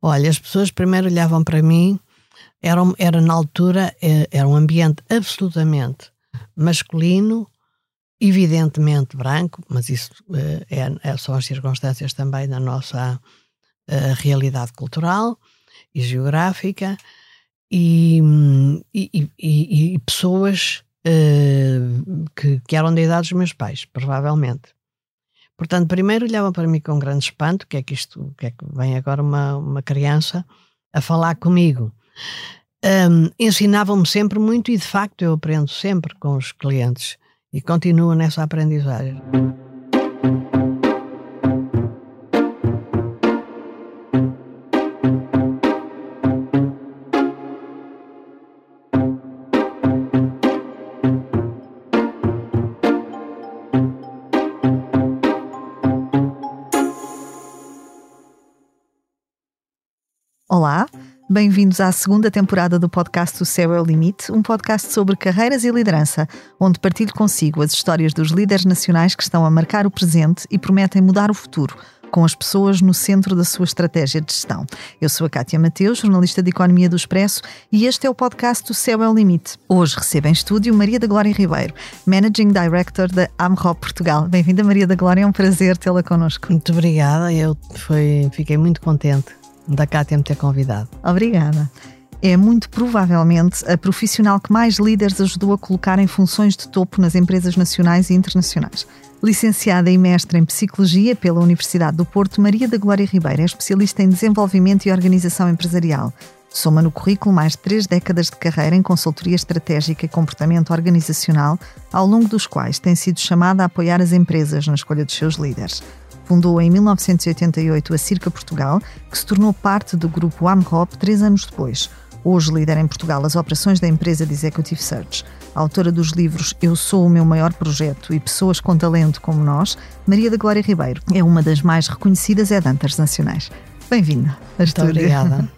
Olha, as pessoas primeiro olhavam para mim, era, era na altura, eh, era um ambiente absolutamente masculino, evidentemente branco, mas isso é, é, são as circunstâncias também da nossa realidade cultural e geográfica, e, e, e, e pessoas uh, que, que eram da idade dos meus pais, provavelmente. Portanto, primeiro olhavam para mim com grande espanto, que é que isto, que é que vem agora uma, uma criança a falar comigo. Um, Ensinavam-me sempre muito e de facto eu aprendo sempre com os clientes e continuo nessa aprendizagem. Bem-vindos à segunda temporada do podcast O Céu é o Limite, um podcast sobre carreiras e liderança, onde partilho consigo as histórias dos líderes nacionais que estão a marcar o presente e prometem mudar o futuro, com as pessoas no centro da sua estratégia de gestão. Eu sou a Cátia Mateus, jornalista de Economia do Expresso, e este é o podcast O Céu é o Limite. Hoje recebo em estúdio Maria da Glória Ribeiro, Managing Director da AMROP Portugal. Bem-vinda, Maria da Glória, é um prazer tê-la connosco. Muito obrigada, eu foi, fiquei muito contente da Cátia me ter convidado. Obrigada. É muito provavelmente a profissional que mais líderes ajudou a colocar em funções de topo nas empresas nacionais e internacionais. Licenciada e mestra em Psicologia pela Universidade do Porto, Maria da Glória Ribeiro é especialista em desenvolvimento e organização empresarial. Soma no currículo mais de três décadas de carreira em consultoria estratégica e comportamento organizacional, ao longo dos quais tem sido chamada a apoiar as empresas na escolha dos seus líderes fundou em 1988 a Circa Portugal, que se tornou parte do grupo AMROP três anos depois. Hoje lidera em Portugal as operações da empresa de Executive Search. autora dos livros Eu Sou o Meu Maior Projeto e Pessoas com Talento como Nós, Maria da Glória Ribeiro é uma das mais reconhecidas headhunters nacionais. Bem-vinda. Muito obrigada.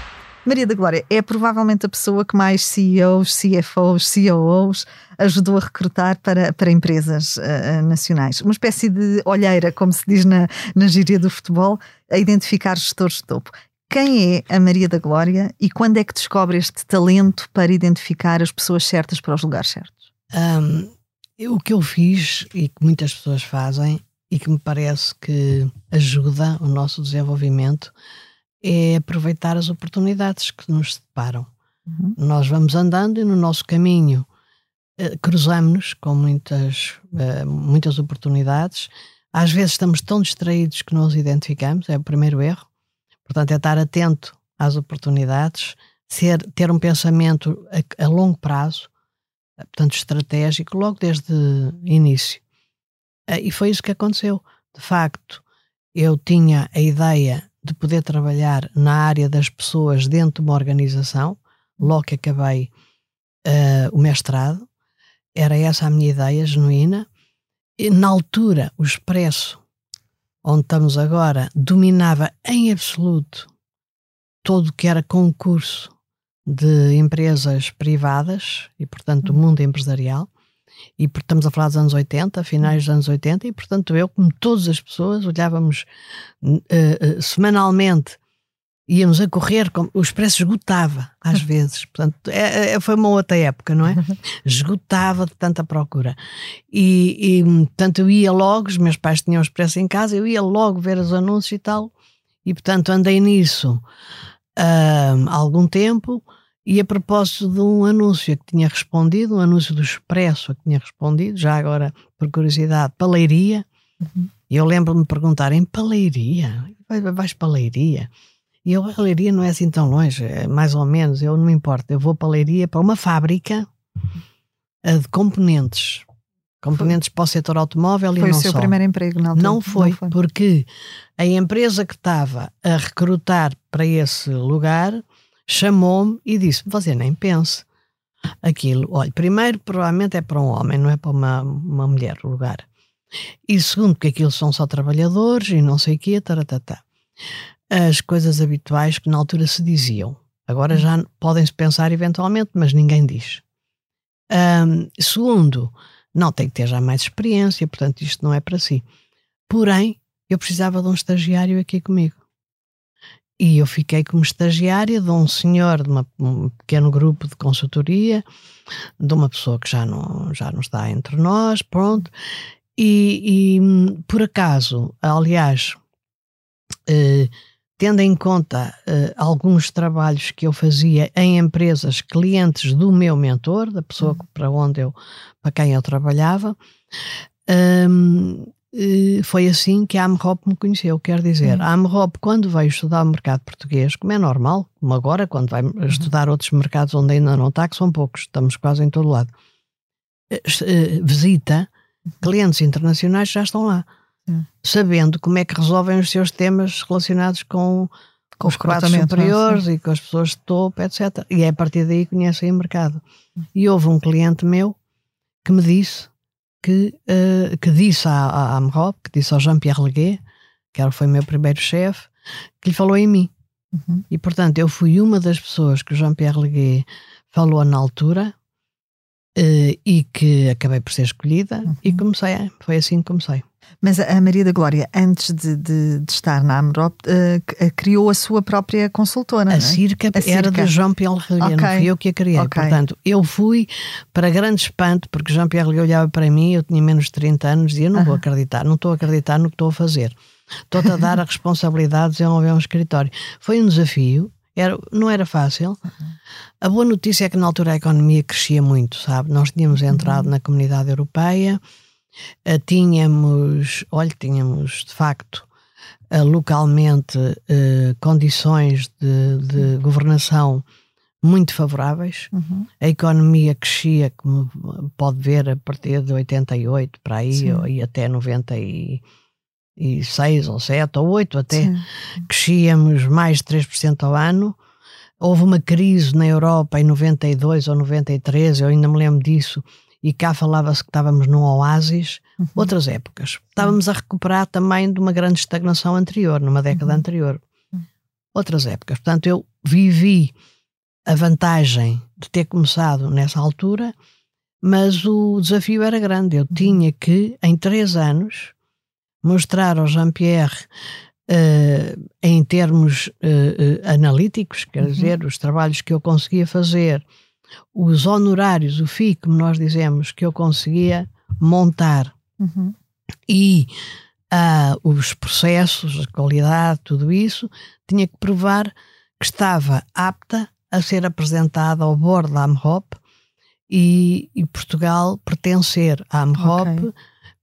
Maria da Glória é provavelmente a pessoa que mais CEOs, CFOs, COOs ajudou a recrutar para, para empresas uh, nacionais. Uma espécie de olheira, como se diz na, na gíria do futebol, a identificar gestores de topo. Quem é a Maria da Glória e quando é que descobre este talento para identificar as pessoas certas para os lugares certos? Um, o que eu fiz e que muitas pessoas fazem e que me parece que ajuda o nosso desenvolvimento é aproveitar as oportunidades que nos separam. Uhum. Nós vamos andando e no nosso caminho uh, cruzamos-nos com muitas, uh, muitas oportunidades. Às vezes estamos tão distraídos que não os identificamos, é o primeiro erro. Portanto, é estar atento às oportunidades, ser, ter um pensamento a, a longo prazo, uh, portanto, estratégico, logo desde início. e foi isso que aconteceu. De facto, eu tinha a ideia de poder trabalhar na área das pessoas dentro de uma organização, logo que acabei uh, o mestrado. Era essa a minha ideia genuína. E, na altura, o Expresso, onde estamos agora, dominava em absoluto todo o que era concurso de empresas privadas e, portanto, do mundo empresarial e estamos a falar dos anos 80, finais dos anos 80, e portanto eu, como todas as pessoas, olhávamos uh, uh, semanalmente, íamos a correr, com, o expresso esgotava às vezes, portanto é, é, foi uma outra época, não é? Esgotava de tanta procura. E, e portanto eu ia logo, os meus pais tinham o expresso em casa, eu ia logo ver os anúncios e tal, e portanto andei nisso uh, há algum tempo. E a propósito de um anúncio que tinha respondido, um anúncio do Expresso que tinha respondido, já agora, por curiosidade, Paleiria. Uhum. Eu lembro-me de perguntar, em Paleiria? Vais Paleiria? E eu, a leiria não é assim tão longe, é mais ou menos, eu não me importa. Eu vou para a leiria, para uma fábrica eh, de componentes. Componentes para o setor automóvel Foi e não o seu só. primeiro emprego na altura? Não foi, porque a empresa que estava a recrutar para esse lugar chamou-me e disse: Você nem pense. Aquilo, olha, primeiro, provavelmente é para um homem, não é para uma, uma mulher o lugar. E segundo, porque aquilo são só trabalhadores e não sei o quê, taratatá. As coisas habituais que na altura se diziam. Agora já podem-se pensar eventualmente, mas ninguém diz. Ahm, segundo, não tem que ter já mais experiência, portanto isto não é para si. Porém, eu precisava de um estagiário aqui comigo. E eu fiquei como estagiária de um senhor de uma- um pequeno grupo de consultoria, de uma pessoa que já não, já não está entre nós, pronto. E, e, por acaso, aliás, eh, tendo em conta eh, alguns trabalhos que eu fazia em empresas clientes do meu mentor, da pessoa que- para onde eu, para quem eu trabalhava, hum, foi assim que a AMROP me conheceu. Quer dizer, Uhum. a AMROP, quando veio estudar o mercado português, como é normal, como agora, quando vai estudar outros mercados onde ainda não está, que são poucos, estamos quase em todo lado, eh, eh, visita clientes internacionais que já estão lá, Sim. sabendo como é que resolvem os seus temas relacionados com, com os quadros é? superiores e com as pessoas de topo, etc. E é a partir daí que conhecem o mercado. E houve um cliente meu que me disse que, eh, que disse à, à que disse ao Jean-Pierre Leguet, que era, foi meu primeiro chefe, que lhe falou em mim. Uhum. E portanto eu fui uma das pessoas que o Jean-Pierre Leguet falou na altura eh, e que acabei por ser escolhida e Uhum. comecei, a- foi assim que comecei. Mas a Maria da Glória, antes de, de- de estar na AMROP, eh, c- eh, criou a sua própria consultora, não A é? Circa A era Circa. de Jean-Pierre Leguet, não Ok. fui eu que a criei. Ok. Portanto, eu fui para grande espanto, porque Jean-Pierre olhava para mim, eu tinha menos de 30 anos, e dizia: Não vou acreditar, não estou a acreditar no que estou a fazer. Estou-te a dar a responsabilidade de desenvolver um escritório. Foi um desafio, era, não era fácil. A boa notícia é que na altura a economia crescia muito, sabe? Nós tínhamos entrado na comunidade europeia, eh, tínhamos, olha, tínhamos de facto eh, localmente eh, condições de, de governação muito favoráveis. Uhum. A economia crescia, como pode ver, a partir de 88 para aí, Sim. ou- e até 96 ou 7 ou 8 até Sim. crescíamos mais de 3% ao ano. Houve uma crise na Europa em 92 ou 93, eu ainda me lembro disso, e cá falava-se que estávamos num oásis. Uhum. Outras épocas. Estávamos a recuperar também de uma grande estagnação anterior, numa década Uhum. anterior. Uhum. Outras épocas. Portanto, eu vivi a vantagem de ter começado nessa altura, mas o desafio era grande. Uhum. Eu tinha que, em três anos, mostrar ao Jean-Pierre, eh, em termos eh, analíticos, quer Uhum. dizer, os trabalhos que eu conseguia fazer, os honorários, o FII, como nós dizemos, que eu conseguia montar Uhum. e ah, os processos, a qualidade, tudo isso, tinha que provar que estava apta a ser apresentada ao board da AMROP e, e Portugal pertencer à AMROP Ok.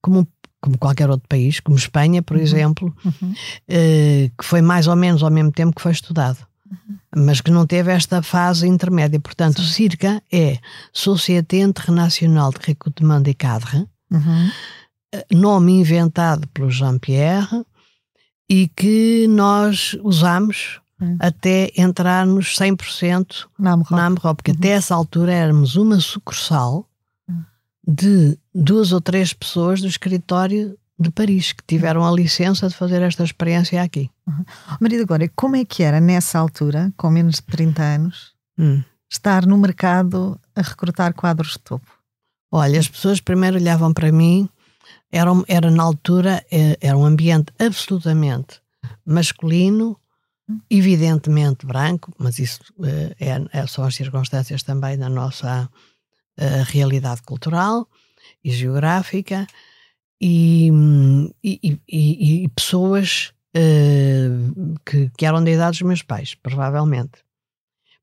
como, como qualquer outro país, como Espanha, por Uhum. exemplo, Uhum. eh, que foi mais ou menos ao mesmo tempo que foi estudado. Mas que não teve esta fase intermédia. Portanto, CIRCA é Société Internacional de Recrutement des Cadres, Uhum. nome inventado pelo Jean-Pierre e que nós usamos até entrarmos 100% Na AMROP, porque até essa altura éramos uma sucursal. De duas ou três pessoas do escritório de Paris que tiveram a licença de fazer esta experiência aqui. Maria da Glória, como é que era nessa altura, com menos de 30 anos, Hum. estar no mercado a recrutar quadros de topo? Olha, as pessoas primeiro olhavam para mim, era, era na altura, eh, era um ambiente absolutamente masculino, evidentemente branco, mas isso eh, é, é- são as circunstâncias também da nossa eh, realidade cultural e geográfica, e, e- e- e- pessoas eh, que, que eram da idade dos meus pais, provavelmente.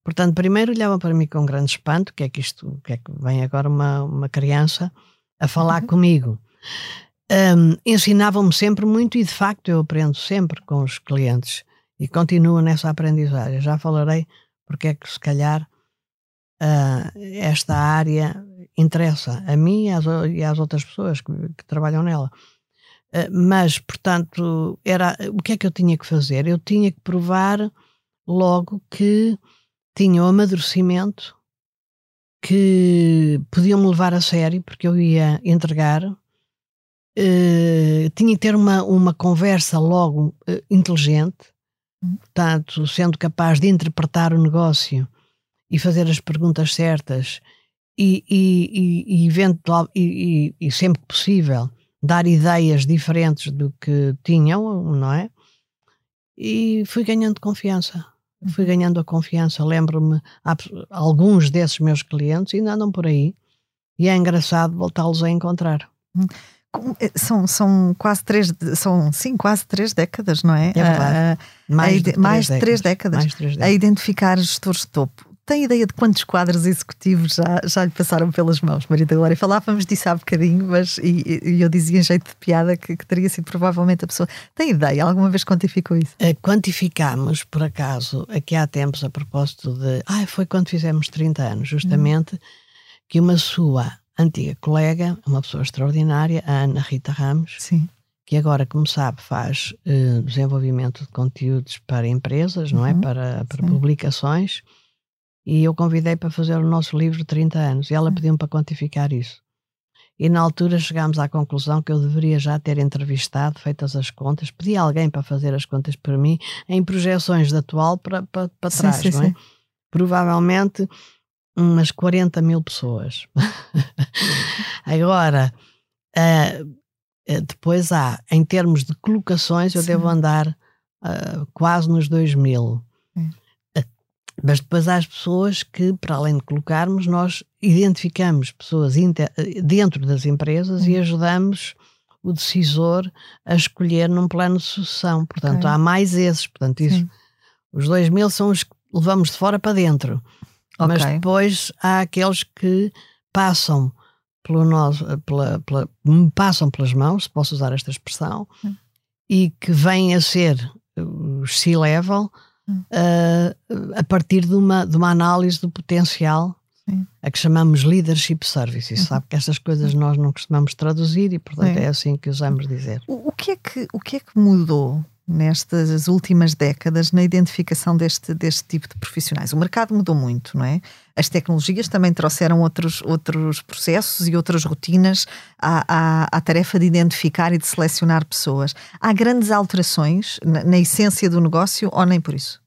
Portanto, primeiro olhavam para mim com grande espanto, que é que isto, que é que vem agora uma, uma criança a falar Uhum. comigo. Hum, Ensinavam-me sempre muito e de facto eu aprendo sempre com os clientes. e continuo nessa aprendizagem. Já falarei porque é que, se calhar, uh, esta área interessa a mim e às, e às outras pessoas que, que trabalham nela. Uh, mas, portanto, era o que é que eu tinha que fazer? Eu tinha que provar logo que tinha o amadurecimento que podiam-me levar a sério, porque eu ia entregar. Uh, tinha que ter uma, uma conversa logo uh, inteligente, portanto, sendo capaz de interpretar o negócio e fazer as perguntas certas e, e, e, eventual, e, e, sempre que possível dar ideias diferentes do que tinham, não é? E fui ganhando confiança. Fui uhum. ganhando a confiança. Lembro-me, alguns desses meus clientes ainda andam por aí e é engraçado voltá-los a encontrar. Hum. Eh, são, são quase três, são sim, quase três décadas, não é? É verdade. mais, de, mais de três décadas, mais três décadas. a identificar gestores de topo. Tem ideia de quantos quadros executivos já, já lhe passaram pelas mãos, Maria da Glória? Falávamos disso há bocadinho, mas e, e eu dizia em jeito de piada que, que, teria sido provavelmente a pessoa. Tem ideia? Alguma vez quantificou isso? Uh, quantificámos, por acaso, aqui há tempos, a propósito de. Ah, foi quando fizemos 30 anos, justamente, hum. que uma sua antiga colega, uma pessoa extraordinária, a Ana Rita Ramos, Sim. que agora, como sabe, faz uh, desenvolvimento de conteúdos para empresas, não é? Uhum. Para, para publicações e eu convidei para fazer o nosso livro de 30 anos e ela hum. pediu-me para quantificar isso. E na altura chegámos à conclusão que eu deveria já ter entrevistado, feitas as contas, pedi a alguém para fazer as contas para mim, em projeções de atual para, para, para sim, trás, sim, não é? Sim. Provavelmente umas 40 mil pessoas. Agora, uh, depois há, em termos de colocações, eu devo andar uh, quase nos 2 mil. Mas depois há as pessoas que, para além de colocarmos, nós identificamos pessoas dentro das empresas uhum. e ajudamos o decisor a escolher num plano de sucessão. Portanto, okay. há mais esses. Portanto, isso, os dois mil são os que levamos de fora para dentro. Okay. Mas depois há aqueles que passam pelo nosso, pela, pela, passam pelas mãos, se posso usar esta expressão, uhum. e que vêm a ser os C-level uh, a partir de uma, de uma análise do potencial Sim. a que chamamos leadership services. Uhum. Sabe que estas coisas nós não costumamos traduzir e, portanto, Sim. é assim que usamos dizer. O, o, que é que, o que é que mudou nestas últimas décadas na identificação deste, deste tipo de profissionais. O mercado mudou muito, não é? As tecnologias também trouxeram outros, outros processos e outras rotinas à, à, à tarefa de identificar e de selecionar pessoas. Há grandes alterações na, na essência do negócio ou nem por isso?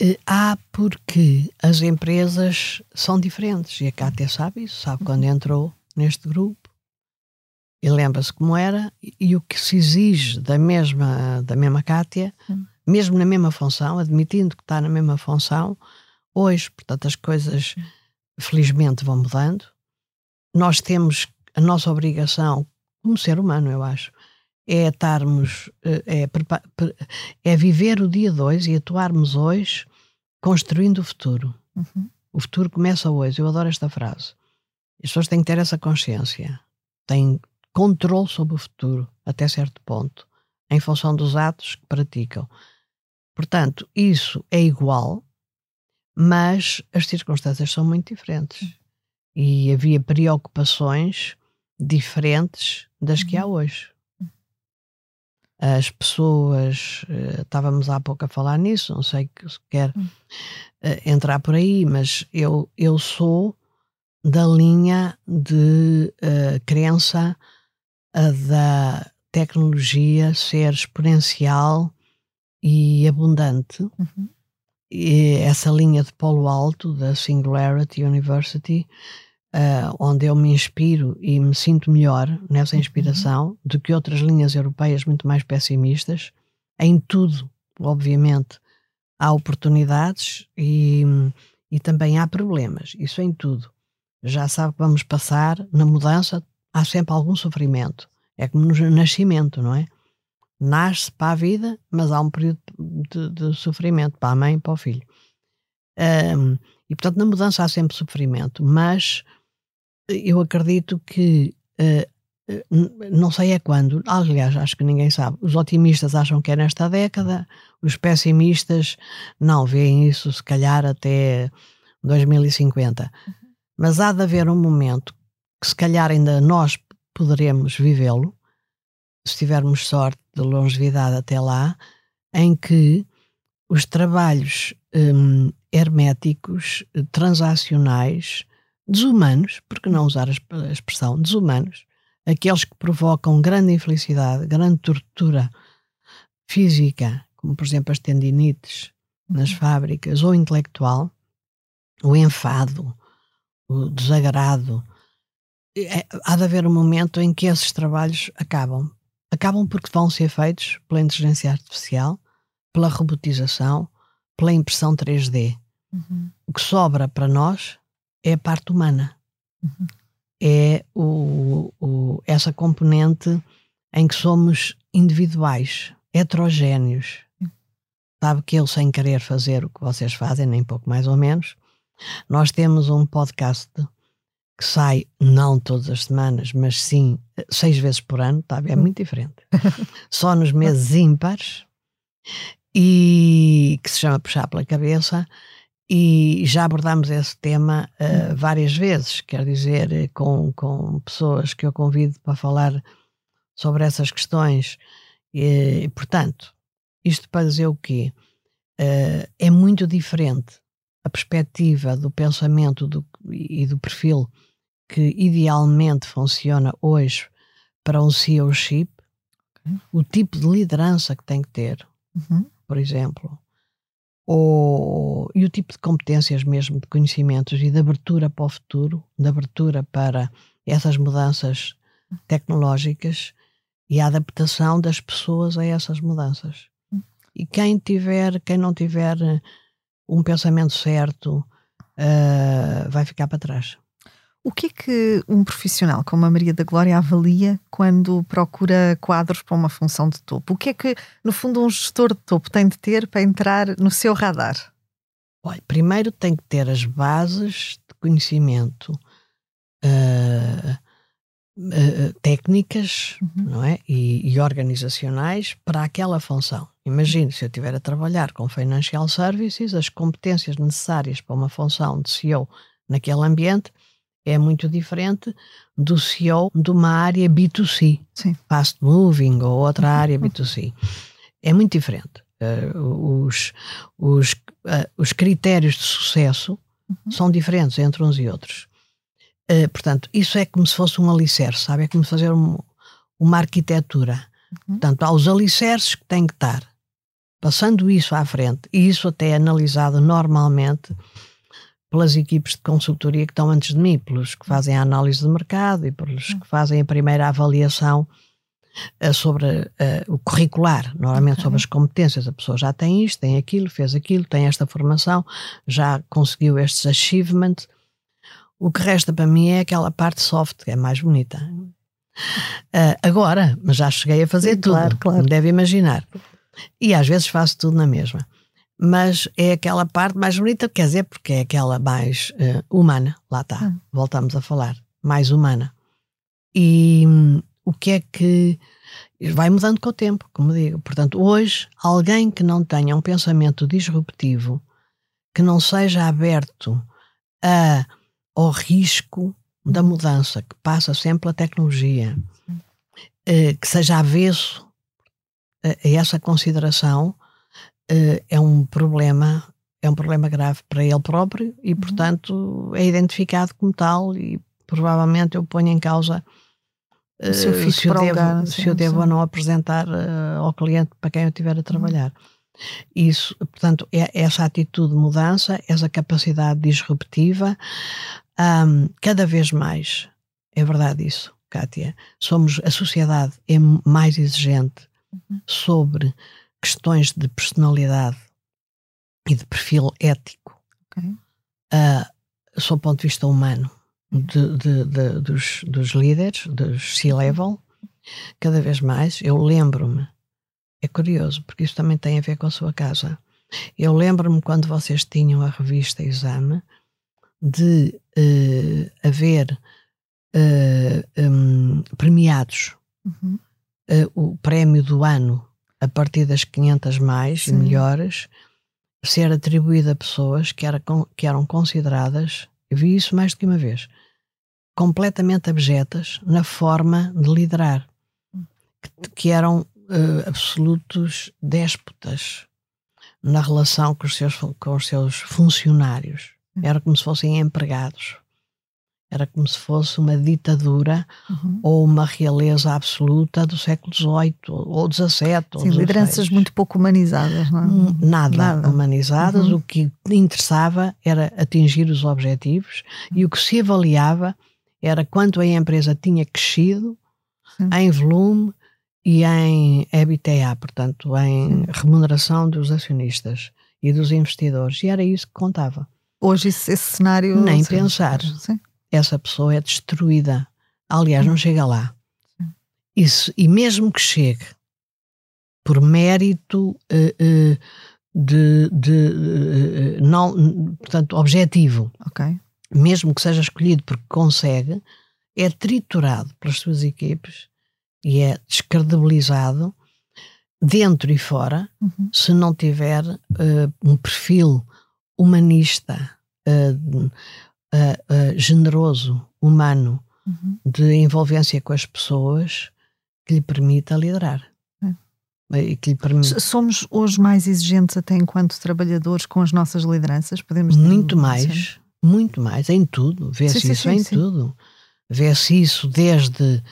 Eh, há porque as empresas são diferentes e a Cátia sabe isso, sabe quando entrou neste grupo e lembra-se como era e o que se exige da mesma, da mesma Cátia, hum. mesmo na mesma função, admitindo que está na mesma função, hoje, portanto, as coisas felizmente vão mudando. Nós temos a nossa obrigação, como ser humano, eu acho, é estarmos, eh, é, é viver o dia 2 e atuarmos hoje construindo o futuro. Uhum. O futuro começa hoje. Eu adoro esta frase. As pessoas têm que ter essa consciência. Têm controle sobre o futuro, até certo ponto, em função dos atos que praticam. Portanto, isso é igual, mas as circunstâncias são muito diferentes. E havia preocupações diferentes das que há uhum. hoje. As pessoas, uh, estávamos há pouco a falar nisso, não sei se quer uh, entrar por aí, mas eu, eu sou da linha de uh, crença da tecnologia ser exponencial e abundante. Uhum. E essa linha de polo alto da Singularity University, uh, onde eu me inspiro e me sinto melhor nessa uhum. inspiração uhum. do que outras linhas europeias muito mais pessimistas. Em tudo, obviamente, há oportunidades e, e também há problemas. Isso em tudo. Já sabe que vamos passar na mudança há sempre algum sofrimento. É como no nascimento, não é? Nasce para a vida, mas há um período de, de sofrimento para a mãe e para o filho. Um, e portanto, na mudança há sempre sofrimento, mas eu acredito que uh, não sei é quando, aliás, acho que ninguém sabe. Os otimistas acham que é nesta década, os pessimistas não veem isso, se calhar, até 2050. Uhum. Mas há de haver um momento que, se calhar, ainda nós poderemos vivê-lo, se tivermos sorte de longevidade até lá, em que os trabalhos hum, herméticos, transacionais, desumanos, porque não usar a expressão desumanos, aqueles que provocam grande infelicidade, grande tortura física, como por exemplo as tendinites nas uhum. fábricas, ou intelectual, o enfado, o desagrado. É, há de haver um momento em que esses trabalhos acabam. Acabam porque vão ser feitos pela inteligência artificial, pela robotização, pela impressão 3D. Uhum. O que sobra para nós é a parte humana. Uhum é o, o, essa componente em que somos individuais, heterogéneos. Sabe que eu, sem querer fazer o que vocês fazem, nem pouco mais ou menos, nós temos um podcast que sai não todas as semanas, mas sim seis vezes por ano, tá? é muito diferente. Só nos meses ímpares e que se chama Puxar pela Cabeça e já abordámos esse tema uh, várias vezes, quer dizer, com, com pessoas que eu convido para falar sobre essas questões. E, portanto, isto para dizer o quê? Uh, é muito diferente a perspectiva do pensamento do, e do perfil que idealmente funciona hoje para um CEO chip, okay. o tipo de liderança que tem que ter, uhum. por exemplo, ou, e o tipo de competências mesmo, de conhecimentos e de abertura para o futuro, de abertura para essas mudanças tecnológicas e a adaptação das pessoas a essas mudanças. E quem tiver, quem não tiver um pensamento certo, uh, vai ficar para trás. O que é que um profissional como a Maria da Glória avalia quando procura quadros para uma função de topo? O que é que, no fundo, um gestor de topo tem de ter para entrar no seu radar? Olha, primeiro tem que ter as bases de conhecimento uh, uh, técnicas uhum. não é? E, e, organizacionais para aquela função. Imagine se eu estiver a trabalhar com Financial Services, as competências necessárias para uma função de CEO naquele ambiente é muito diferente do CEO de uma área B2C, Sim. fast moving ou outra área B2C. É muito diferente. Uh, os, os, uh, os critérios de sucesso uhum. são diferentes entre uns e outros. Uh, portanto, isso é como se fosse um alicerce, sabe? É como fazer um, uma arquitetura. Uhum. Portanto, há os alicerces que têm que estar. Passando isso à frente, e isso até é analisado normalmente pelas equipes de consultoria que estão antes de mim, pelos que fazem a análise de mercado e pelos que fazem a primeira avaliação uh, sobre uh, o curricular, normalmente okay. sobre as competências. A pessoa já tem isto, tem aquilo, fez aquilo, tem esta formação, já conseguiu estes achievements. O que resta para mim é aquela parte soft, que é mais bonita. Uh, agora, mas já cheguei a fazer Sim, tudo, claro, claro. deve imaginar. E às vezes faço tudo na mesma mas é aquela parte mais bonita, quer dizer, porque é aquela mais uh, humana, lá está, hum. voltamos a falar, mais humana. E um, o que é que vai mudando com o tempo, como digo. Portanto, hoje, alguém que não tenha um pensamento disruptivo, que não seja aberto a, ao risco da mudança, que passa sempre pela tecnologia, uh, que seja avesso a, a essa consideração, uh, é um problema é um problema grave para ele próprio e uhum. portanto é identificado como tal e provavelmente eu ponho em causa uh, se, eu, se eu devo, se eu devo ou não apresentar uh, ao cliente para quem eu estiver a uhum. trabalhar. Isso, portanto, é essa atitude de mudança, essa capacidade disruptiva, um, cada vez mais, é verdade isso, Kátia, somos, a sociedade é mais exigente uhum. sobre questões de personalidade e de perfil ético, okay. uh, sob o ponto de vista humano, de, de, de, dos, dos líderes, dos C-level, cada vez mais. Eu lembro-me, é curioso, porque isso também tem a ver com a sua casa. Eu lembro-me quando vocês tinham a revista Exame de uh, haver uh, um, premiados. Uhum. Uh, o prémio do ano, a partir das 500 mais Sim. e melhores, ser atribuído a pessoas que, era, que eram consideradas, eu vi isso mais do que uma vez, completamente abjetas na forma de liderar, que, que eram uh, absolutos déspotas na relação com os seus, com os seus funcionários. Era como se fossem empregados. Era como se fosse uma ditadura uhum. ou uma realeza absoluta do século XVIII ou XVII. Sim, lideranças muito pouco humanizadas, não é? Hum, nada, Nada. humanizadas. Uhum. O que interessava era atingir os objetivos e o que se avaliava era quanto a empresa tinha crescido Sim. em volume e em EBITDA, portanto, em remuneração dos acionistas e dos investidores. E era isso que contava. Hoje esse, esse cenário... Nem pensar. Sim. Essa pessoa é destruída. Aliás, não chega lá. Isso, e mesmo que chegue por mérito uh, uh, de, de uh, não, portanto, objetivo, okay. mesmo que seja escolhido porque consegue, é triturado pelas suas equipes e é descredibilizado dentro e fora uhum. se não tiver um perfil humanista, uh, uh, generoso, humano, uhum. de envolvência com as pessoas que lhe permita liderar. É. Que lhe permita... Somos hoje mais exigentes até enquanto trabalhadores com as nossas lideranças? Podemos Muito mais, muito mais, em tudo. Vê-se isso sim, em sim. tudo. Vê-se isso desde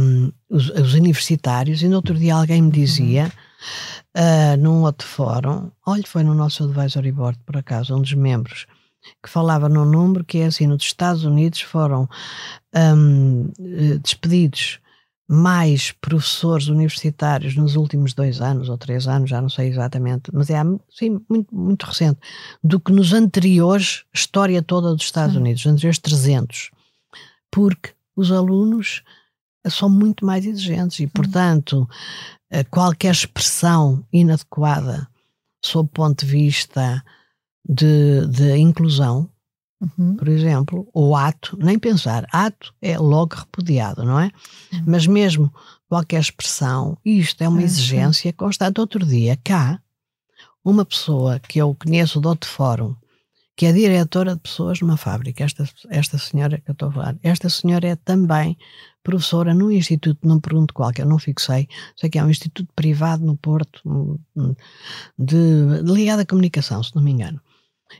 um, os, os, universitários, e no outro dia alguém me uhum. dizia, uh, num outro fórum, olha, foi no nosso advisory board, por acaso, um dos membros, que falava num número que é assim: nos Estados Unidos foram um, eh, despedidos mais professores universitários nos últimos dois anos ou três anos, já não sei exatamente, mas é sim, muito, muito recente, do que nos anteriores, história toda dos Estados sim. Unidos, nos anteriores 300, porque os alunos são muito mais exigentes e, portanto, eh, qualquer expressão inadequada sob o ponto de vista de, de inclusão, uhum. por exemplo, ou ato, nem pensar, ato é logo repudiado, não é? Uhum. Mas mesmo qualquer expressão, isto é uma exigência constante. Outro dia, cá, uma pessoa que eu conheço do outro fórum, que é diretora de pessoas numa fábrica, esta, esta senhora que eu estou a falar, esta senhora é também professora num instituto, não pergunto qual, que eu não fixei, sei que é um instituto privado no Porto, de, de ligado à comunicação, se não me engano.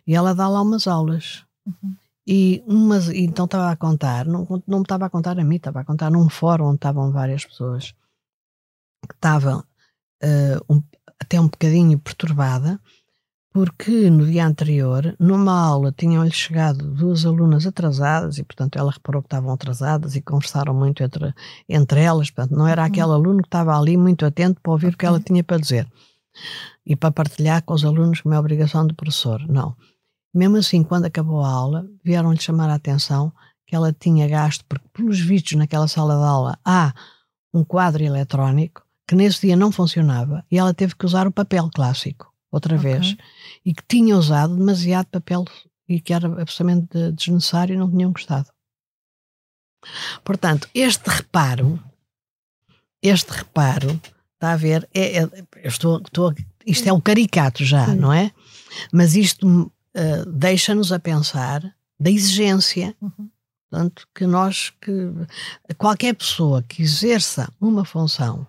E ela dá lá umas aulas. Uhum. E umas, então estava a contar, não, não me estava a contar a mim, estava a contar num fórum onde estavam várias pessoas que estavam uh, um, até um bocadinho perturbada porque no dia anterior, numa aula, tinham-lhe chegado duas alunas atrasadas e, portanto, ela reparou que estavam atrasadas e conversaram muito entre, entre elas. Portanto, não era uhum. aquele aluno que estava ali muito atento para ouvir okay. o que ela tinha para dizer e para partilhar com os alunos como é obrigação do professor. Não. Mesmo assim, quando acabou a aula, vieram-lhe chamar a atenção que ela tinha gasto, porque pelos vistos naquela sala de aula há um quadro eletrónico que nesse dia não funcionava e ela teve que usar o papel clássico outra okay. vez, e que tinham usado demasiado papel e que era absolutamente desnecessário e não tinham gostado. Portanto, este reparo, este reparo, está a ver, é, é estou, estou, isto é um caricato já, Sim. não é? Mas isto uh, deixa-nos a pensar da exigência. Uhum. Portanto, que nós, que qualquer pessoa que exerça uma função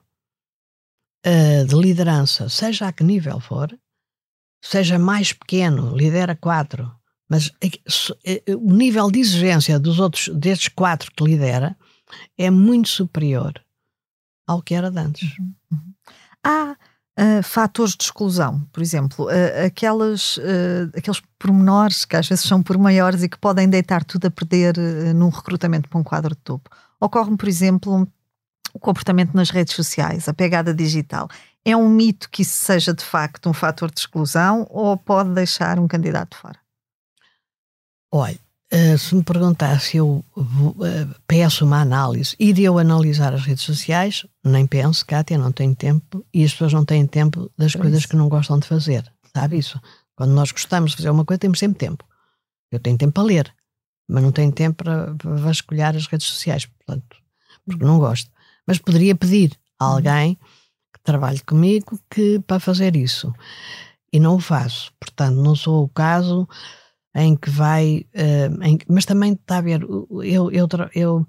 uh, de liderança, seja a que nível for, seja mais pequeno, lidera quatro, mas é, o nível de exigência dos outros, destes quatro que lidera, é muito superior ao que era de antes. Uhum. uhum. Há uh, fatores de exclusão, por exemplo, uh, aquelas, uh, aqueles pormenores que às vezes são por maiores e que podem deitar tudo a perder num recrutamento para um quadro de topo. Ocorre, por exemplo, o comportamento nas redes sociais, a pegada digital. É um mito que isso seja de facto um fator de exclusão ou pode deixar um candidato fora? Olha, eh, se me perguntar se eu eh, peço uma análise e de eu analisar as redes sociais, nem penso, Kátia, não tenho tempo e as pessoas não têm tempo das coisas isso. que não gostam de fazer. Sabe isso? Quando nós gostamos de fazer uma coisa, temos sempre tempo. Eu tenho tempo para ler, mas não tenho tempo para, para vasculhar as redes sociais, portanto, porque não gosto. Mas poderia pedir a uhum. alguém que trabalhe comigo que, para fazer isso. E não o faço. Portanto, não sou o caso em que vai. Uh, em, mas também está a ver, eu eu eu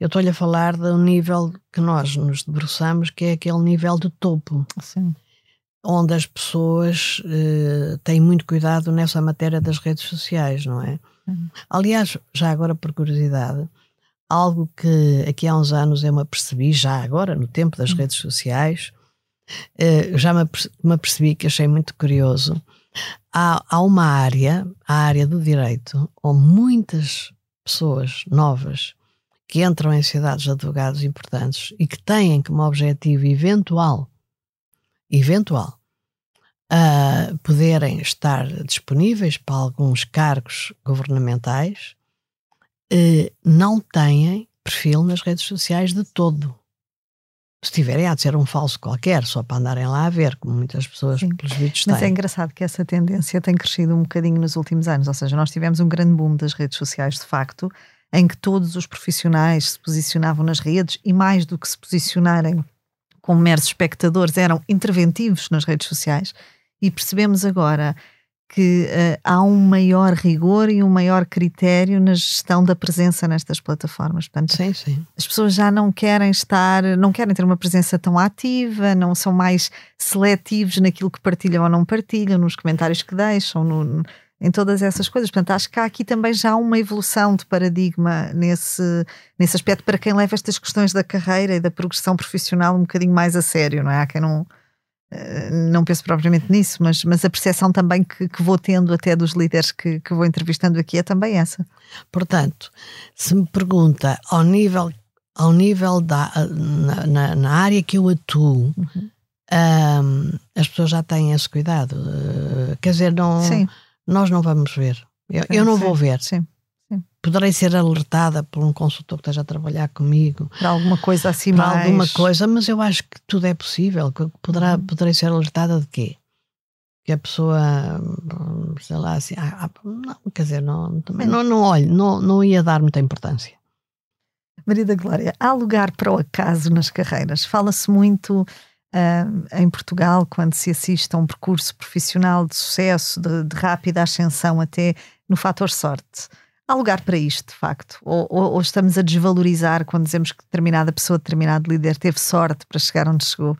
eu estou-lhe a falar do nível que nós nos debruçamos, que é aquele nível de topo. Sim. Onde as pessoas uh, têm muito cuidado nessa matéria das redes sociais, não é? Uhum. Aliás, já agora por curiosidade, algo que aqui há uns anos eu me apercebi, já agora, no tempo das uhum. redes sociais, uh, já me, me apercebi que achei muito curioso há, há uma área, a área do direito, onde muitas pessoas novas que entram em cidades de advogados importantes e que têm como objetivo eventual, eventual, uh, poderem estar disponíveis para alguns cargos governamentais, uh, não têm perfil nas redes sociais de todo se tiverem, há de ser um falso qualquer, só para andarem lá a ver, como muitas pessoas, Sim. pelos vídeos, Mas é engraçado que essa tendência tem crescido um bocadinho nos últimos anos, ou seja, nós tivemos um grande boom das redes sociais, de facto, em que todos os profissionais se posicionavam nas redes e, mais do que se posicionarem como meros espectadores, eram interventivos nas redes sociais. E percebemos agora que uh, há um maior rigor e um maior critério na gestão da presença nestas plataformas. Portanto, sim, sim. As pessoas já não querem estar, não querem ter uma presença tão ativa, não são mais seletivos naquilo que partilham ou não partilham, nos comentários que deixam, no, em todas essas coisas. Portanto, acho que há aqui também já uma evolução de paradigma nesse, nesse aspecto para quem leva estas questões da carreira e da progressão profissional um bocadinho mais a sério, não é? Há quem não não penso propriamente nisso, mas, mas a percepção também que, que vou tendo até dos líderes que, que vou entrevistando aqui é também essa. Portanto, se me pergunta ao nível, ao nível da, na, na, na área que eu atuo, uhum. um, as pessoas já têm esse cuidado. Uh, quer dizer, não, nós não vamos ver. Eu, eu não sim, vou ver. Sim poderei ser alertada por um consultor que esteja a trabalhar comigo. Para alguma coisa assim para mais... alguma coisa, mas eu acho que tudo é possível. Poderá, uhum. Poderei ser alertada de quê? Que a pessoa, sei lá, assim, ah, ah não, quer dizer, não, também não, não olho, não, não ia dar muita importância. Maria da Glória, há lugar para o acaso nas carreiras? Fala-se muito uh, em Portugal, quando se assiste a um percurso profissional de sucesso, de, de rápida ascensão até no fator sorte. Há lugar para isto, de facto? Ou, ou, ou, estamos a desvalorizar quando dizemos que determinada pessoa, determinado líder teve sorte para chegar onde chegou?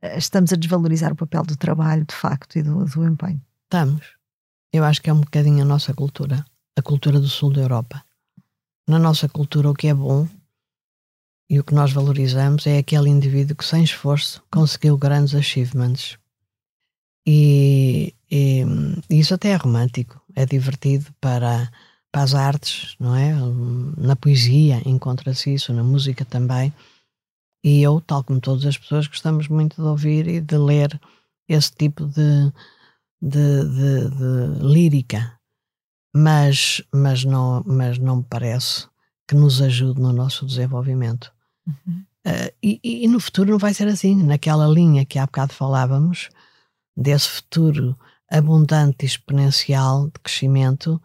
Eh, estamos a desvalorizar o papel do trabalho, de facto, e do, do empenho? Estamos. Eu acho que é um bocadinho a nossa cultura, a cultura do sul da Europa. Na nossa cultura, o que é bom e o que nós valorizamos é aquele indivíduo que, sem esforço, conseguiu grandes achievements. E, e, e isso até é romântico, é divertido para para as artes, não é? Na poesia encontra-se isso, na música também. E eu, tal como todas as pessoas, gostamos muito de ouvir e de ler esse tipo de, de, de, de lírica. Mas, mas, não, mas não me parece que nos ajude no nosso desenvolvimento. Uhum. Uh, e, e, no futuro não vai ser assim, naquela linha que há bocado falávamos, desse futuro abundante e exponencial de crescimento,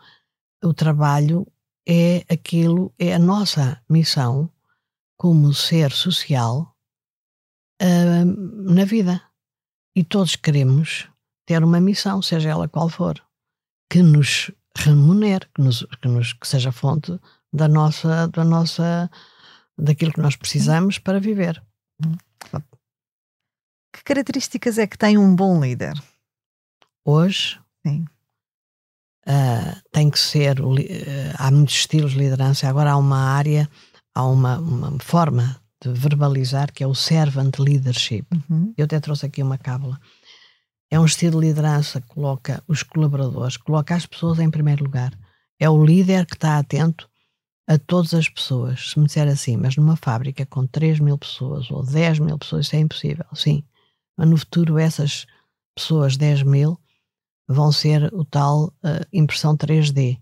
o trabalho é aquilo, é a nossa missão como ser social uh, na vida. E todos queremos ter uma missão, seja ela qual for, que nos remunere, que, nos, que, nos, que seja fonte da nossa, da nossa, daquilo que nós precisamos para viver. Que características é que tem um bom líder? Hoje, Sim. Uh, tem que ser. Uh, há muitos estilos de liderança. Agora há uma área, há uma, uma forma de verbalizar que é o servant leadership. Uhum. Eu até trouxe aqui uma cábula. É um estilo de liderança que coloca os colaboradores, coloca as pessoas em primeiro lugar. É o líder que está atento a todas as pessoas. Se me disser assim, mas numa fábrica com 3 mil pessoas ou 10 mil pessoas, isso é impossível. Sim. Mas no futuro, essas pessoas, 10 mil, vão ser o tal uh, impressão 3D.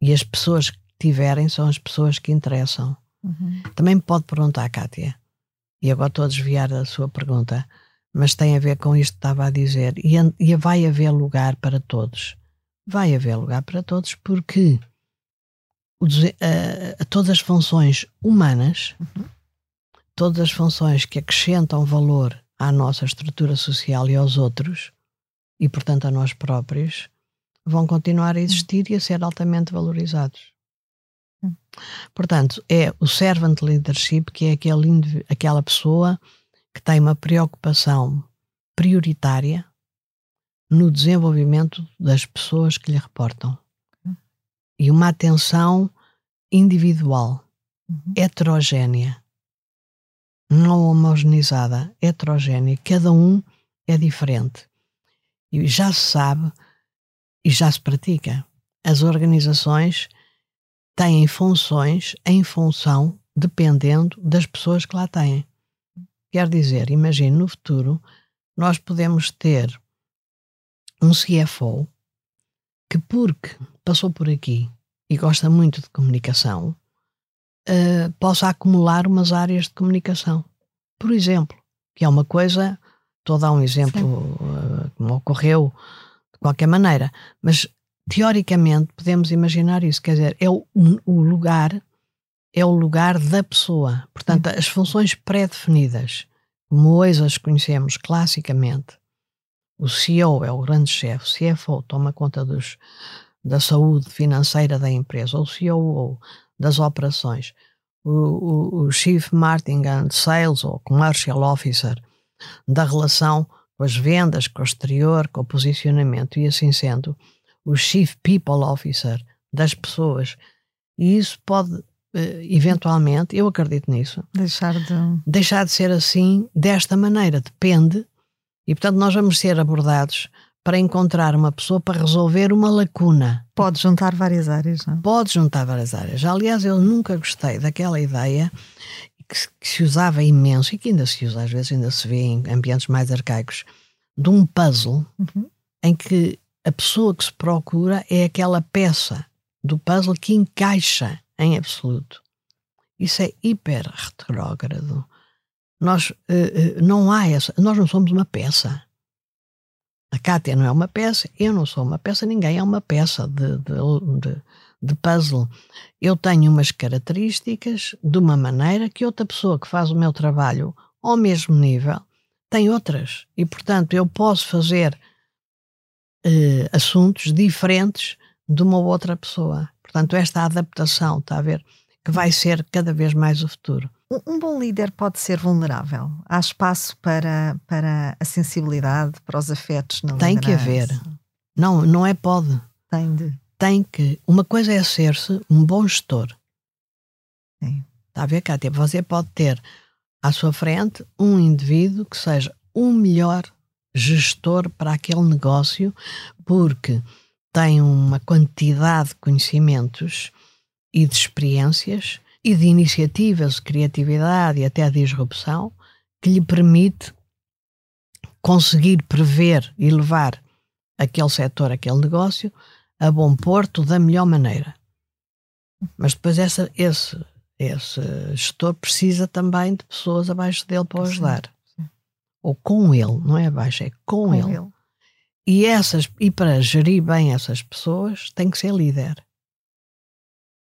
E as pessoas que tiverem são as pessoas que interessam. Uhum. Também me pode perguntar, Kátia, e agora estou a desviar da sua pergunta, mas tem a ver com isto que estava a dizer. E, e vai haver lugar para todos. Vai haver lugar para todos porque a, a, todas as funções humanas, uhum. todas as funções que acrescentam valor à nossa estrutura social e aos outros, e portanto a nós próprios, vão continuar a existir e a ser altamente valorizados. Hum. Portanto, é o servant leadership, que é aquele, aquela pessoa que tem uma preocupação prioritária no desenvolvimento das pessoas que lhe reportam uhum. e uma atenção individual, uhum. heterogénea, não homogeneizada, heterogénea. Cada um é diferente. E já se sabe e já se pratica. As organizações têm funções em função dependendo das pessoas que lá têm. Quer dizer, imagine no futuro nós podemos ter um CFO que, porque passou por aqui e gosta muito de comunicação, uh, possa acumular umas áreas de comunicação. Por exemplo, que é uma coisa, estou a dar um exemplo me ocorreu de qualquer maneira, mas teoricamente podemos imaginar isso, quer dizer, é o, o lugar, é o lugar da pessoa. Portanto, as funções pré-definidas, como hoje as conhecemos classicamente, o CEO é o grande chefe, o CFO toma conta dos, da saúde financeira da empresa, ou o CEO das operações, o, o, o Chief Marketing and Sales ou Commercial Officer da relação com as vendas, com o exterior, com o posicionamento e assim sendo, o Chief People Officer das pessoas. E isso pode, eh, eventualmente, eu acredito nisso, deixar de... deixar de ser assim desta maneira. Depende e, portanto, nós vamos ser abordados para encontrar uma pessoa para resolver uma lacuna. Pode juntar várias áreas, não? É? Pode juntar várias áreas. Aliás, eu nunca gostei daquela ideia que, que se usava imenso e que ainda se usa, às vezes ainda se vê em ambientes mais arcaicos, de um puzzle uhum. em que a pessoa que se procura é aquela peça do puzzle que encaixa em absoluto. Isso é hiper retrógrado. Nós uh, uh, não há essa. Nós não somos uma peça. A Kátia não é uma peça, eu não sou uma peça, ninguém é uma peça de, de, de, de puzzle. Eu tenho umas características de uma maneira que outra pessoa que faz o meu trabalho ao mesmo nível tem outras. E, portanto, eu posso fazer uh, assuntos diferentes de uma outra pessoa. Portanto, esta adaptação, está a ver, que vai ser cada vez mais o futuro. Um bom líder pode ser vulnerável. Há espaço para, para a sensibilidade, para os afetos na Tem liderança. que haver. Não, não é pode. Tem de. Tem que. Uma coisa é ser-se um bom gestor. Sim. Está a ver, Cátia? Você pode ter à sua frente um indivíduo que seja o melhor gestor para aquele negócio, porque tem uma quantidade de conhecimentos e de experiências e de iniciativas de criatividade e até de disrupção que lhe permite conseguir prever e levar aquele setor, aquele negócio, a bom porto da melhor maneira. Mas depois essa, esse, esse gestor precisa também de pessoas abaixo dele para o ajudar. Sim, sim. Ou com ele, não é abaixo, é com, com ele. ele. E, essas, e para gerir bem essas pessoas tem que ser líder.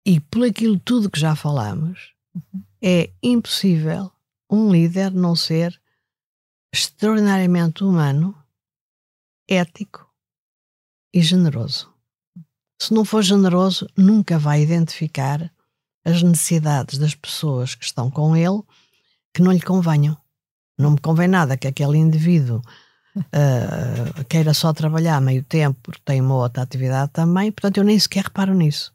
E por aquilo tudo que já falamos, uhum. é impossível um líder não ser extraordinariamente humano, ético e generoso. Se não for generoso, nunca vai identificar as necessidades das pessoas que estão com ele que não lhe convenham. Não me convém nada que aquele indivíduo uh, queira só trabalhar meio tempo porque tem uma outra atividade também, portanto eu nem sequer reparo nisso.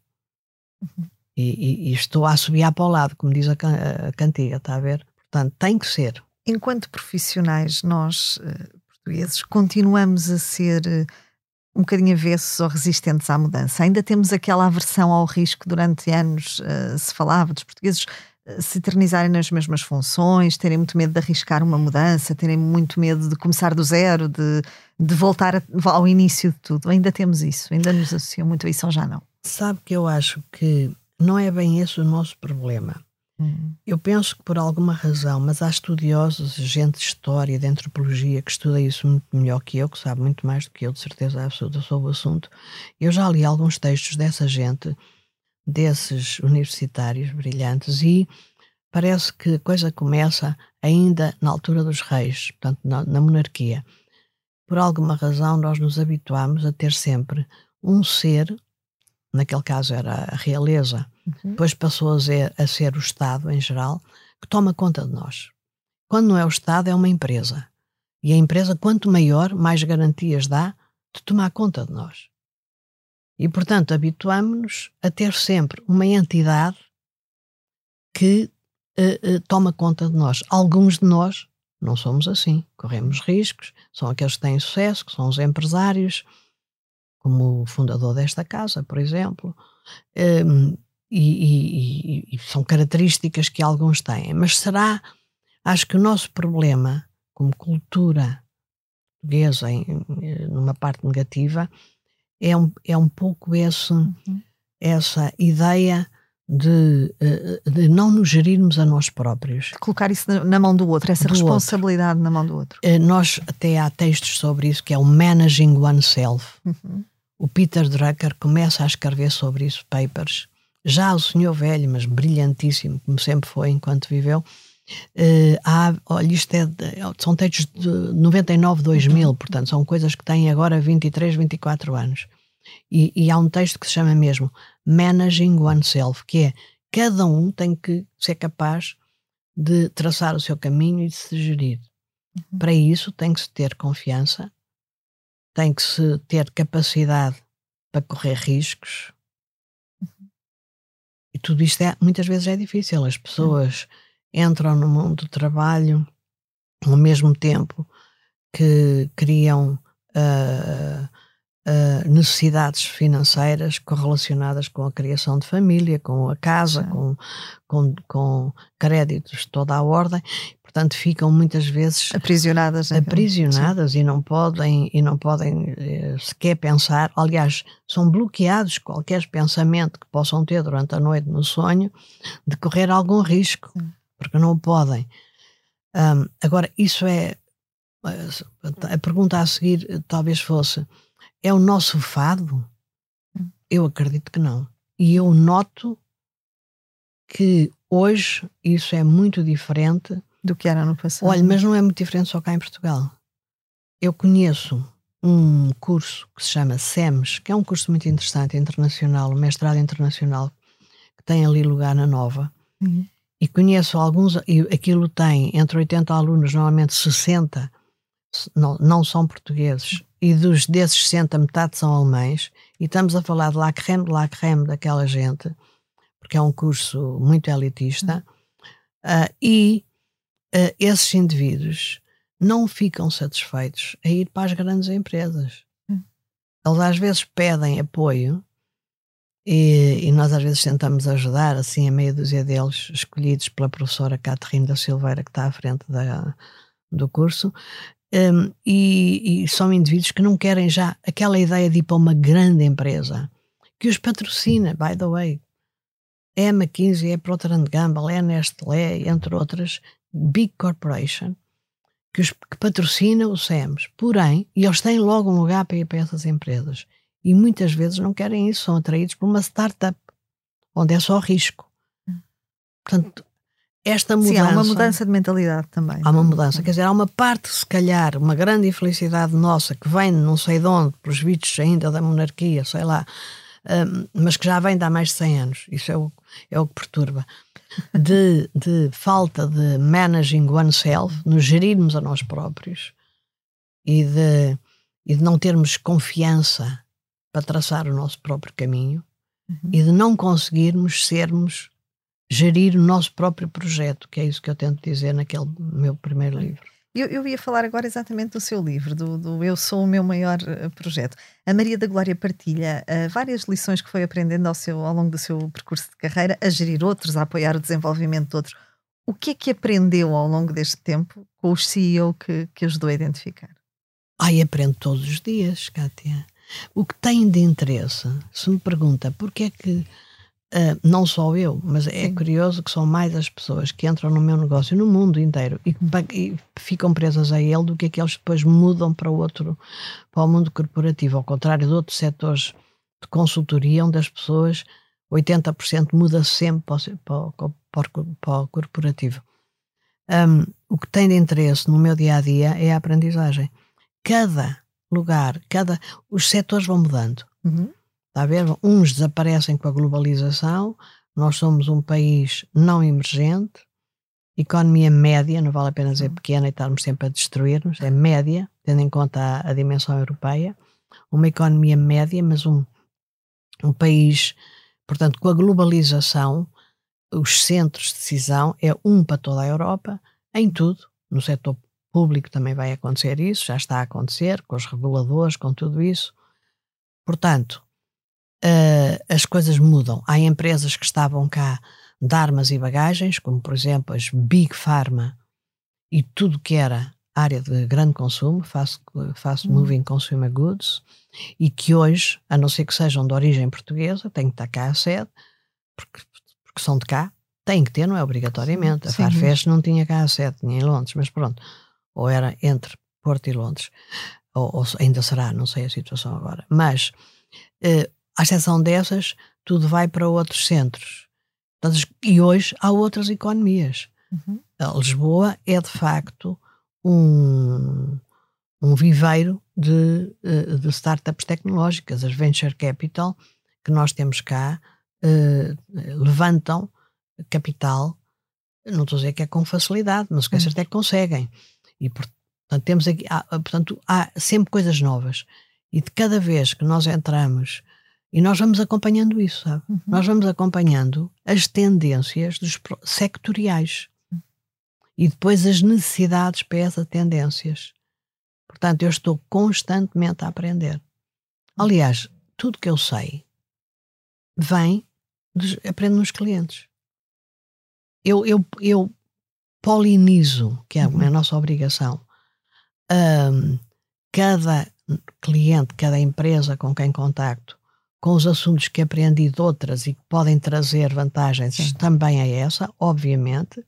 Uhum. E, e, e, estou a assobiar para o lado, como diz a, a cantiga, está a ver? Portanto, tem que ser. Enquanto profissionais, nós, uh, portugueses, continuamos a ser uh, um bocadinho avessos ou resistentes à mudança. Ainda temos aquela aversão ao risco durante anos, uh, se falava dos portugueses se eternizarem nas mesmas funções, terem muito medo de arriscar uma mudança, terem muito medo de começar do zero, de, de voltar ao início de tudo. Ainda temos isso, ainda nos associam muito a isso ou já não? Sabe que eu acho que não é bem esse o nosso problema. Hum. Eu penso que por alguma razão, mas há estudiosos, gente de história, de antropologia, que estuda isso muito melhor que eu, que sabe muito mais do que eu, de certeza absoluta, sobre o assunto. Eu já li alguns textos dessa gente desses universitários brilhantes e parece que a coisa começa ainda na altura dos reis, portanto, na, na monarquia. Por alguma razão, nós nos habituamos a ter sempre um ser, naquele caso era a realeza, uhum. depois passou a ser, a ser o Estado em geral, que toma conta de nós. Quando não é o Estado, é uma empresa. E a empresa, quanto maior, mais garantias dá de tomar conta de nós. E, portanto, habituamos-nos a ter sempre uma entidade que uh, uh, toma conta de nós. Alguns de nós não somos assim, corremos riscos, são aqueles que têm sucesso, que são os empresários, como o fundador desta casa, por exemplo, um, e, e, e são características que alguns têm. Mas será, acho que o nosso problema, como cultura portuguesa, em, numa parte negativa, é um, é um pouco esse, uhum. essa ideia de, eh, de não nos gerirmos a nós próprios. Colocar isso na mão do outro, essa do responsabilidade outro. na mão do outro. Eh, nós até há textos sobre isso, que é o Managing Oneself. Uhum. O Peter Drucker começa a escrever sobre isso, papers. Já o senhor velho, mas brilhantíssimo, como sempre foi enquanto viveu, uh, há, olha, isto é, são textos de 99, 2000, uhum. portanto, são coisas que têm agora 23, 24 anos. E, e há um texto que se chama mesmo Managing Oneself, que é cada um tem que ser capaz de traçar o seu caminho e de se gerir. Uhum. Para isso tem que se ter confiança, tem que se ter capacidade para correr riscos. Uhum. E tudo isto é, muitas vezes é difícil. As pessoas uhum. entram no mundo do trabalho ao mesmo tempo que criam uh, uh, necessidades financeiras correlacionadas com a criação de família, com a casa, com, com, com créditos de toda a ordem. Portanto, ficam muitas vezes aprisionadas, aprisionadas e não podem e não podem eh, sequer pensar. Aliás, são bloqueados qualquer pensamento que possam ter durante a noite no sonho de correr algum risco, porque não podem. Um, agora, isso é a pergunta a seguir talvez fosse é o nosso fado? Eu acredito que não. E eu noto que hoje isso é muito diferente do que era no passado. Olha, mas não é muito diferente só cá em Portugal. Eu conheço um curso que se chama SEMS, que é um curso muito interessante, internacional, um mestrado internacional, que tem ali lugar na Nova. Uhum. E conheço alguns, e aquilo tem entre 80 alunos, normalmente 60 não, não são portugueses, e dos desses 60, metade são alemães, e estamos a falar de la creme de la creme daquela gente, porque é um curso muito elitista, uh, e uh, esses indivíduos não ficam satisfeitos a ir para as grandes empresas. Hum. Eles às vezes pedem apoio e, e, nós às vezes tentamos ajudar, assim, a meia dúzia deles, escolhidos pela professora Caterina da Silveira, que está à frente da, do curso, um, e, e, são indivíduos que não querem já aquela ideia de ir para uma grande empresa que os patrocina, by the way. É a McKinsey, é Procter Gamble, é a Nestlé, entre outras, Big Corporation, que, os, que patrocina o SEMS. Porém, e eles têm logo um lugar para ir para essas empresas. E muitas vezes não querem isso, são atraídos por uma startup, onde é só risco. Hum. Portanto, esta mudança. Sim, há uma mudança de mentalidade também. Há uma mudança, quer dizer, há uma parte, se calhar, uma grande infelicidade nossa que vem não sei de onde, pelos vídeos ainda da monarquia, sei lá, um, mas que já vem de há mais de 100 anos, isso é o, é o que perturba, de, de falta de managing oneself, nos gerirmos a nós próprios e de, e de não termos confiança para traçar o nosso próprio caminho uhum. e de não conseguirmos sermos gerir o nosso próprio projeto, que é isso que eu tento dizer naquele meu primeiro livro. Eu, eu ia falar agora exatamente do seu livro, do, do Eu Sou o Meu Maior uh, Projeto. A Maria da Glória partilha uh, várias lições que foi aprendendo ao, seu, ao longo do seu percurso de carreira, a gerir outros, a apoiar o desenvolvimento de outros. O que é que aprendeu ao longo deste tempo com os CEO que, que ajudou a identificar? Ai, aprendo todos os dias, Kátia. O que tem de interesse, se me pergunta porquê é que Uh, não só eu, mas é Sim. curioso que são mais as pessoas que entram no meu negócio no mundo inteiro e, e, ficam presas a ele do que aqueles que depois mudam para o outro, para o mundo corporativo, ao contrário de outros setores de consultoria, onde as pessoas 80% muda sempre para o, para o, para o corporativo. Um, o que tem de interesse no meu dia a dia é a aprendizagem. Cada lugar, cada os setores vão mudando. Uhum. Está a ver? Uns desaparecem com a globalização. Nós somos um país não emergente, economia média, não vale a pena dizer uhum. pequena e estarmos sempre a destruir-nos, é média, tendo em conta a, a, dimensão europeia. Uma economia média, mas um, um país, portanto, com a globalização, os centros de decisão é um para toda a Europa, em tudo, no setor público também vai acontecer isso, já está a acontecer, com os reguladores, com tudo isso. Portanto, uh, as coisas mudam. Há empresas que estavam cá de armas e bagagens, como por exemplo as Big Pharma e tudo que era área de grande consumo, fast, fast uhum. moving consumer goods, e que hoje, a não ser que sejam de origem portuguesa, têm que estar cá a sede, porque, porque são de cá, têm que ter, não é obrigatoriamente. A Farfetch não tinha cá a sede, tinha em Londres, mas pronto ou era entre Porto e Londres, ou, ou ainda será, não sei a situação agora. Mas, eh, à exceção dessas, tudo vai para outros centros. E hoje há outras economias. Uhum. Lisboa é, de facto, um, um viveiro de, eh, de startups tecnológicas. As venture capital que nós temos cá eh, levantam capital, não estou a dizer que é com facilidade, mas que é certo é que conseguem. E, portanto, temos aqui, há, portanto, há sempre coisas novas. E de cada vez que nós entramos, e nós vamos acompanhando isso, sabe? Uhum. Nós vamos acompanhando as tendências dos sectoriais e depois as necessidades para essas tendências. Portanto, eu estou constantemente a aprender. Aliás, tudo que eu sei vem, aprendo nos clientes. Eu, eu, eu polinizo, que é uhum. a nossa obrigação, um, cada cliente, cada empresa com quem contacto, com os assuntos que aprendi de outras e que podem trazer vantagens Sim. também a essa, obviamente,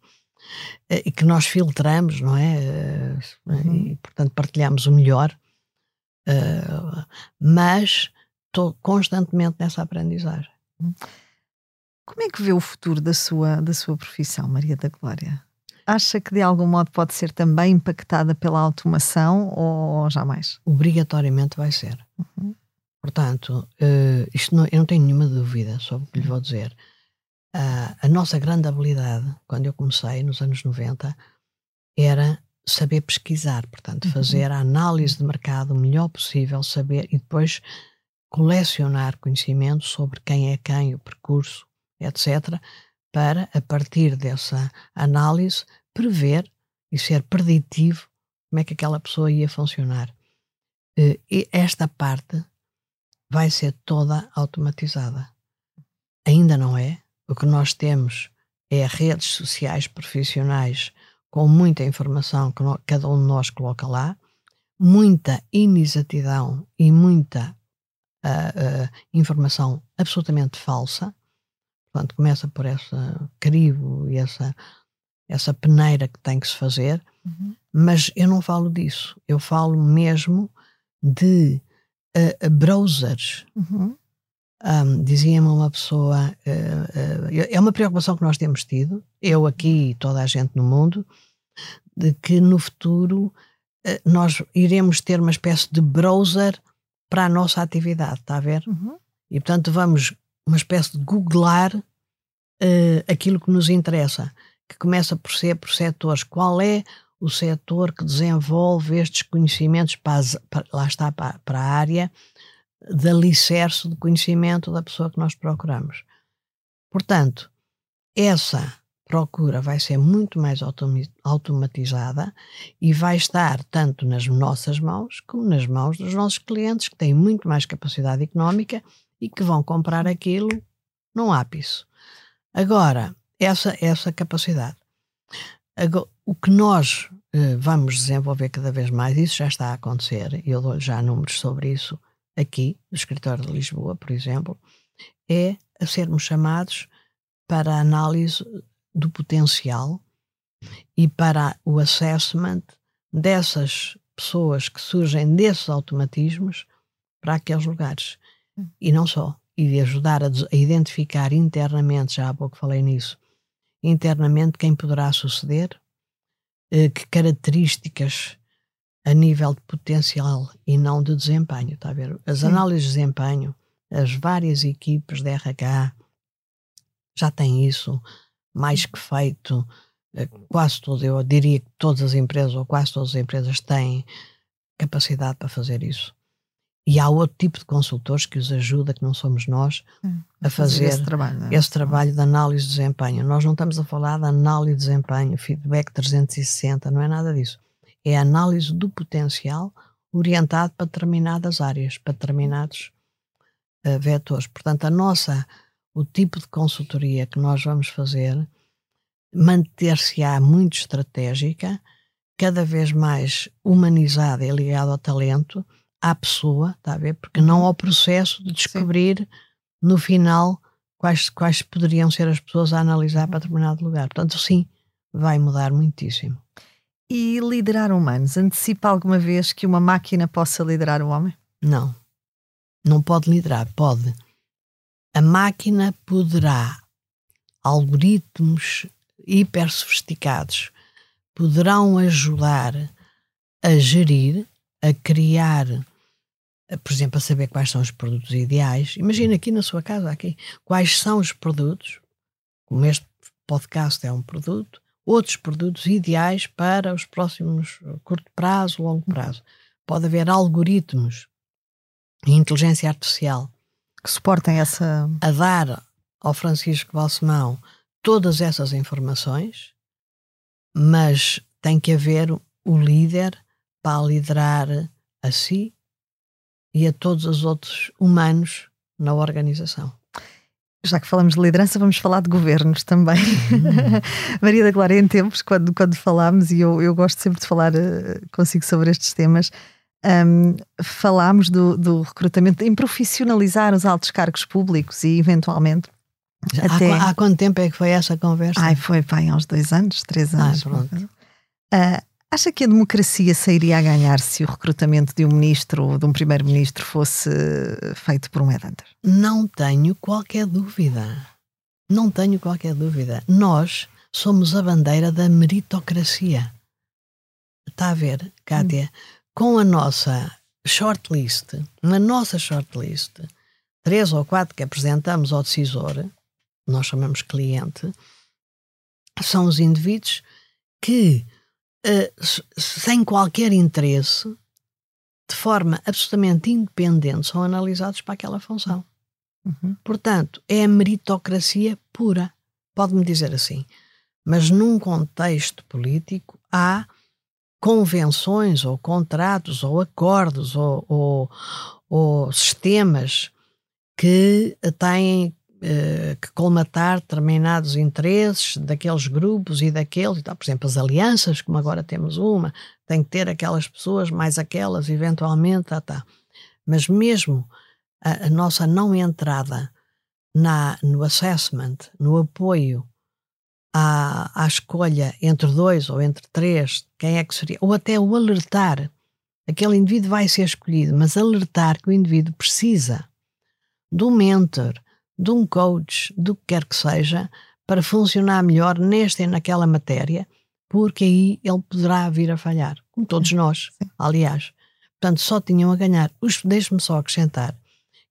eh, e que nós filtramos, não é? Eh, uhum. E, portanto, partilhamos o melhor, uh, mas estou constantemente nessa aprendizagem. Uhum. Como é que vê o futuro da sua, da sua profissão, Maria da Glória? Acha que de algum modo pode ser também impactada pela automação ou jamais? Obrigatoriamente vai ser. Uhum. Portanto, uh, isto não, eu não tenho nenhuma dúvida sobre o que lhe vou dizer. Uh, a nossa grande habilidade, quando eu comecei, nos anos 90, era saber pesquisar, portanto, uhum. fazer a análise de mercado o melhor possível, saber e depois colecionar conhecimento sobre quem é quem, o percurso, etc., para, a partir dessa análise, prever e ser preditivo como é que aquela pessoa ia funcionar. Eh, e esta parte vai ser toda automatizada. Ainda não é. O que nós temos é redes sociais profissionais com muita informação que cada um de nós coloca lá, muita inexatidão e muita uh, uh, informação absolutamente falsa, Portanto, começa por essa crivo e essa, essa peneira que tem que se fazer, uhum. mas eu não falo disso. Eu falo mesmo de uh, browsers. Uhum. Um, Dizia-me uma pessoa, uh, uh, é uma preocupação que nós temos tido, eu aqui e toda a gente no mundo, de que no futuro nós iremos ter uma espécie de browser para a nossa atividade, está a ver? Uhum. E portanto vamos uma espécie de googlar aquilo que nos interessa, que começa por ser por setores. Qual é o setor que desenvolve estes conhecimentos para, para lá está para, para, a área de alicerce de conhecimento da pessoa que nós procuramos. Portanto, essa procura vai ser muito mais automatizada e vai estar tanto nas nossas mãos como nas mãos dos nossos clientes, que têm muito mais capacidade económica e que vão comprar aquilo num ápice. Agora, essa, essa capacidade. Agora, o que nós eh, vamos desenvolver cada vez mais, isso já está a acontecer, e eu dou já números sobre isso aqui, no escritório de Lisboa, por exemplo, é a sermos chamados para a análise do potencial e para o assessment dessas pessoas que surgem desses automatismos para aqueles lugares. E não só. e de ajudar a, a, identificar internamente, já há pouco falei nisso, internamente quem poderá suceder, eh, que características a nível de potencial e não de desempenho, está a ver? As Sim. análises de desempenho, as várias equipes de RH já têm isso mais que feito, eh, quase todo, eu diria que todas as empresas, ou quase todas as empresas têm capacidade para fazer isso. E há outro tipo de consultores que os ajuda, que não somos nós, hum, a fazer, esse, trabalho, é? esse trabalho de análise de desempenho. Nós não estamos a falar de análise de desempenho, feedback 360, não é nada disso. É análise do potencial orientado para determinadas áreas, para determinados uh, vetores. Portanto, a nossa, o tipo de consultoria que nós vamos fazer manter-se-á muito estratégica, cada vez mais humanizada e ligada ao talento, à pessoa, está a ver? Porque não uhum. ao processo de descobrir Sim. no final quais, quais poderiam ser as pessoas a analisar para determinado lugar. Portanto, sim, vai mudar muitíssimo. E liderar humanos, antecipa alguma vez que uma máquina possa liderar o homem? Não. Não pode liderar, pode. A máquina poderá, algoritmos hiper sofisticados, poderão ajudar a gerir, a criar, por exemplo, a saber quais são os produtos ideais. Imagina aqui na sua casa, aqui, quais são os produtos, como este podcast é um produto, outros produtos ideais para os próximos curto prazo, longo prazo. Pode haver algoritmos e inteligência artificial que suportem essa. a dar ao Francisco Balsemão todas essas informações mas tem que haver o líder para liderar a si e a todos os outros humanos na organização. Já que falamos de liderança, vamos falar de governos também. Uhum. Maria da Glória, em tempos, quando, quando falámos, e eu, eu gosto sempre de falar uh, consigo sobre estes temas, um, falámos do, do recrutamento, em profissionalizar os altos cargos públicos e, eventualmente, até... Há, há, quanto tempo é que foi essa conversa? Ai, foi pai, há uns dois anos, três anos. Ah, uh, acha que a democracia sairia a ganhar se o recrutamento de um ministro ou de um primeiro-ministro fosse feito por um headhunter? Não tenho qualquer dúvida. Não tenho qualquer dúvida. Nós somos a bandeira da meritocracia. Está a ver, Kátia? Hum. Com a nossa shortlist, na nossa shortlist, três ou quatro que apresentamos ao decisor, nós chamamos cliente, são os indivíduos que, uh, sem qualquer interesse, de forma absolutamente independente, são analisados para aquela função. Uhum. Portanto, é a meritocracia pura, pode-me dizer assim. Mas num contexto político há convenções ou contratos ou acordos ou, ou, ou sistemas que têm eh, que colmatar determinados interesses daqueles grupos e daqueles, por exemplo, as alianças, como agora temos uma, tem que ter aquelas pessoas, mais aquelas, eventualmente, tá, tá. mas mesmo a, a nossa não entrada na, no assessment, no apoio à, à escolha entre dois ou entre três, quem é que seria, ou até o alertar, aquele indivíduo vai ser escolhido, mas alertar que o indivíduo precisa do mentor, de um coach, do que quer que seja, para funcionar melhor nesta e naquela matéria, porque aí ele poderá vir a falhar, como todos nós, aliás. Portanto, só tinham a ganhar. Deixe-me só acrescentar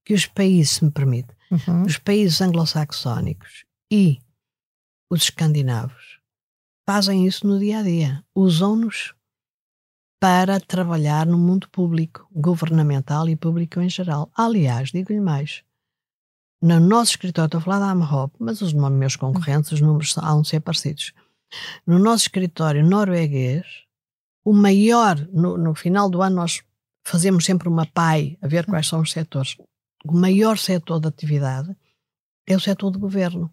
que os países, se me permite, uhum. os países anglo-saxónicos e os escandinavos fazem isso no dia a dia. Usam-nos para trabalhar no mundo público, governamental e público em geral. Aliás, digo-lhe mais, no nosso escritório, estou a falar da Amrop, mas os meus concorrentes, os números hão de ser parecidos. No nosso escritório norueguês, o maior, no, no final do ano, nós fazemos sempre uma PAI a ver quais são os setores. O maior setor de atividade é o setor de governo.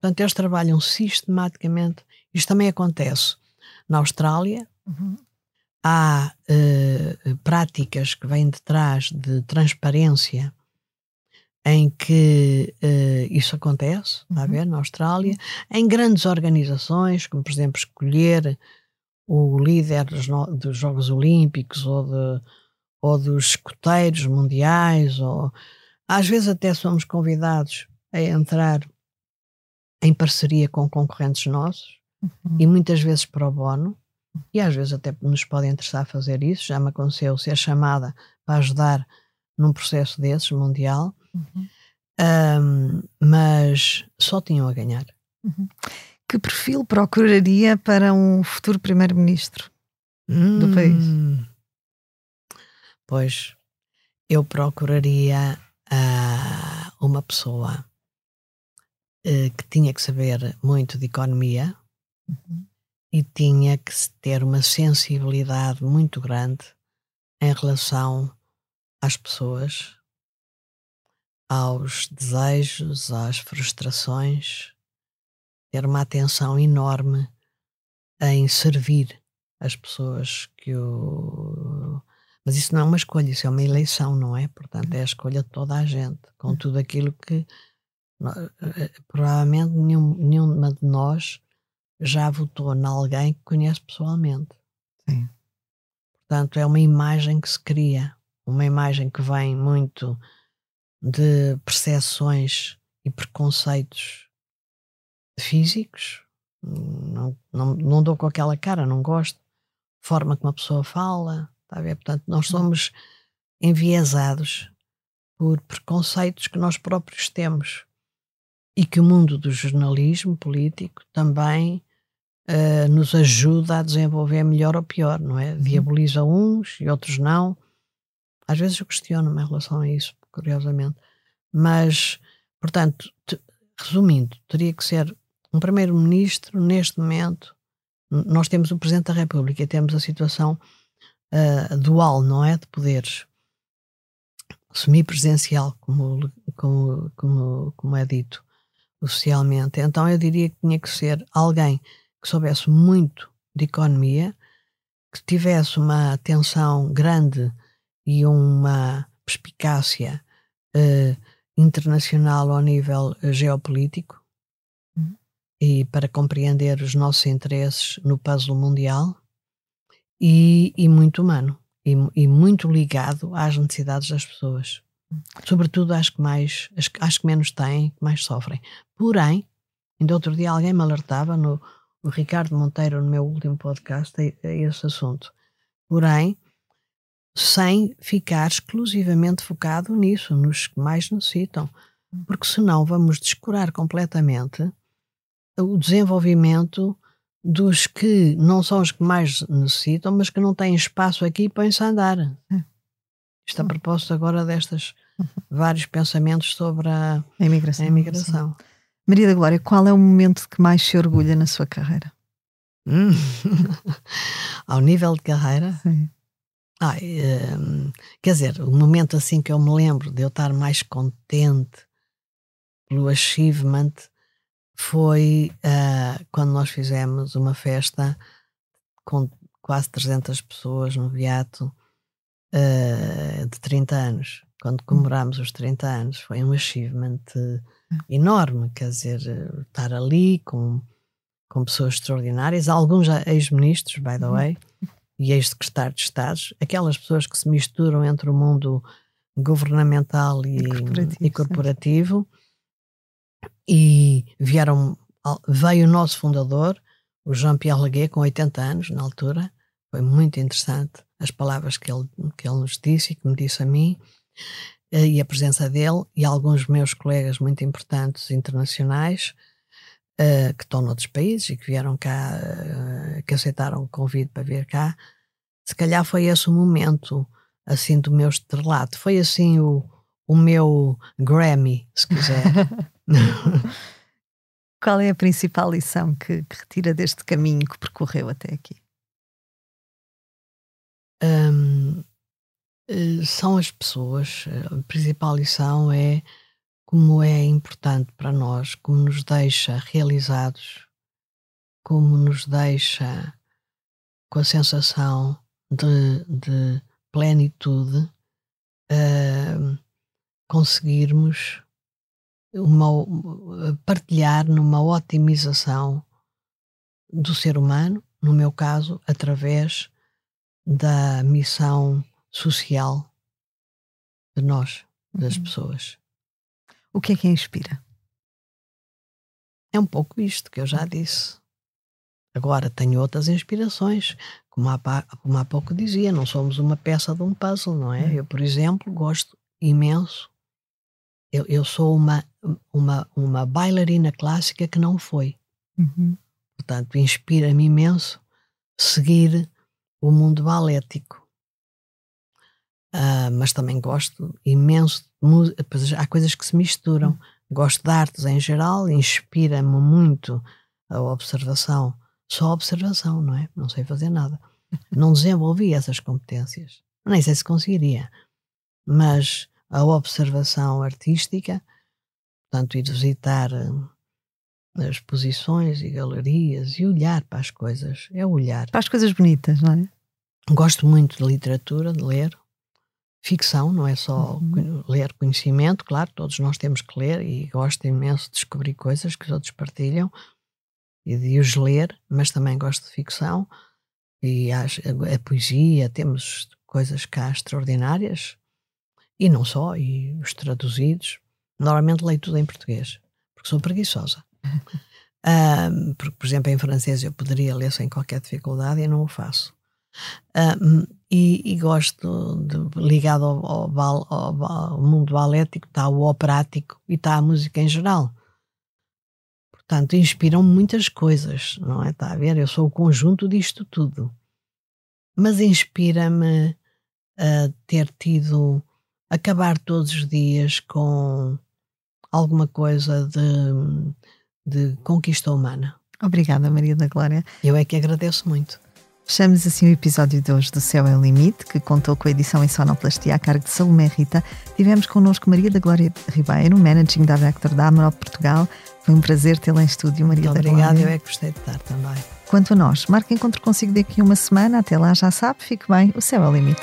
Portanto, eles trabalham sistematicamente. Isto também acontece na Austrália. Uhum. Há uh, práticas que vêm de trás de transparência em que uh, isso acontece, uhum. a ver, na Austrália, em grandes organizações, como por exemplo escolher o líder dos, dos Jogos Olímpicos ou, de, ou dos escoteiros mundiais, ou, Às vezes até somos convidados a entrar em parceria com concorrentes nossos uhum. e muitas vezes pro bono e às vezes até nos pode interessar fazer isso. Já me aconteceu ser chamada para ajudar num processo desses mundial, uhum. um, mas só tinham a ganhar. Uhum. Que perfil procuraria para um futuro primeiro-ministro hum, do país? Pois eu procuraria uh, uma pessoa uh, que tinha que saber muito de economia uhum. e tinha que ter uma sensibilidade muito grande em relação às pessoas, aos desejos, às frustrações, ter uma atenção enorme em servir as pessoas que o. Mas isso não é uma escolha, isso é uma eleição, não é? Portanto, é a escolha de toda a gente, com hum. tudo aquilo que eh, provavelmente nenhum, nenhuma de nós já votou em alguém que conhece pessoalmente. Sim. Portanto, é uma imagem que se cria, uma imagem que vem muito de percepções e preconceitos físicos. Não, não, não dou com aquela cara, não gosto. Forma que uma pessoa fala, está a ver? Portanto, nós uhum. somos enviesados por preconceitos que nós próprios temos e que o mundo do jornalismo político também uh, nos ajuda a desenvolver melhor ou pior, não é? Uhum. Viabiliza uns e outros não. Às vezes eu questiono-me em relação a isso, curiosamente. Mas, portanto, te, resumindo, teria que ser um primeiro-ministro neste momento. Nós temos o Presidente da República e temos a situação uh, dual, não é? De poderes semipresidencial, como, como, como, como é dito oficialmente. Então eu diria que tinha que ser alguém que soubesse muito de economia, que tivesse uma atenção grande e uma perspicácia uh, internacional ao nível uh, geopolítico uhum. e para compreender os nossos interesses no puzzle mundial e, e muito humano e, e, muito ligado às necessidades das pessoas, uhum. sobretudo às que mais, às, às que menos têm, que mais sofrem. Porém, ainda outro dia alguém me alertava no o Ricardo Monteiro no meu último podcast a, a esse assunto. Porém, sem ficar exclusivamente focado nisso, nos que mais necessitam, porque senão vamos descurar completamente o desenvolvimento dos que não são os que mais necessitam, mas que não têm espaço aqui para andar. Isto a propósito agora destes vários pensamentos sobre a, a imigração. A imigração. Maria da Glória, qual é o momento que mais se orgulha na sua carreira? Hum. Ao nível de carreira? Sim. Ah, um, quer dizer, o momento assim que eu me lembro de eu estar mais contente pelo achievement foi uh, quando nós fizemos uma festa com quase 300 pessoas no Beato uh, de 30 anos. Quando comemorámos os 30 anos, foi um achievement uh, enorme, quer dizer, estar ali com, com pessoas extraordinárias, alguns ex-ministros, by the uhum. way e ex-secretário de Estado, aquelas pessoas que se misturam entre o mundo governamental e, e corporativo, e, corporativo, e vieram, veio o nosso fundador, o Jean-Pierre Leguet, com 80 anos na altura, foi muito interessante as palavras que ele, que ele nos disse e que me disse a mim, eh, e a presença dele e alguns meus colegas muito importantes internacionais, uh, que estão noutros países e que vieram cá, uh, que aceitaram o convite para vir cá. Se calhar foi esse o momento, assim, do meu estrelato. Foi assim o, o meu Grammy, se quiser. Qual é a principal lição que, que retira deste caminho que percorreu até aqui? Um, eh, são as pessoas. A principal lição é como é importante para nós, como nos deixa realizados, como nos deixa com a sensação de, de plenitude, uh, conseguirmos uma, partilhar numa otimização do ser humano, no meu caso, através da missão social de nós, das uhum. pessoas. O que é que a inspira? É um pouco isto que eu já disse. Agora, tenho outras inspirações. Como há, como há pouco dizia, não somos uma peça de um puzzle, não é? Hum. Eu, por exemplo, gosto imenso. Eu, eu sou uma, uma, uma bailarina clássica que não foi. Uhum. Portanto, inspira-me imenso seguir o mundo balético. Uh, mas também gosto imenso de música. Há coisas que se misturam. Gosto de artes em geral, inspira-me muito a observação. Só a observação, não é? Não sei fazer nada. Não desenvolvi essas competências. Nem sei se conseguiria. Mas a observação artística, portanto, ir visitar eh, exposições e galerias e olhar para as coisas, é olhar. Para as coisas bonitas, não é? Gosto muito de literatura, de ler. Ficção, não é só uhum. ler conhecimento, claro, todos nós temos que ler e gosto imenso de descobrir coisas que os outros partilham e de os ler, mas também gosto de ficção e a, a, poesia, temos coisas cá extraordinárias e não só, e os traduzidos. Normalmente leio tudo em português, porque sou preguiçosa. um, porque, por exemplo, em francês eu poderia ler sem qualquer dificuldade e não o faço. Um, e, e, gosto de, ligado ao, ao, ao, ao mundo balético, está o operático e está a música em geral. Portanto, inspiram muitas coisas, não é? Está a ver? Eu sou o conjunto disto tudo. Mas inspira-me a ter tido, acabar todos os dias com alguma coisa de, de conquista humana. Obrigada, Maria da Glória. Eu é que agradeço muito. Fechamos assim o episódio de hoje do Céu é o Limite, que contou com a edição em sonoplastia a cargo de Salomé Rita. Tivemos connosco Maria da Glória Ribeiro, Managing Director da Amarop Portugal. Foi um prazer tê-la em estúdio, Maria Muito da Obrigada, eu é que gostei de estar também. Quanto a nós, marque encontro consigo daqui a uma semana. Até lá, já sabe, fique bem, o céu é o limite.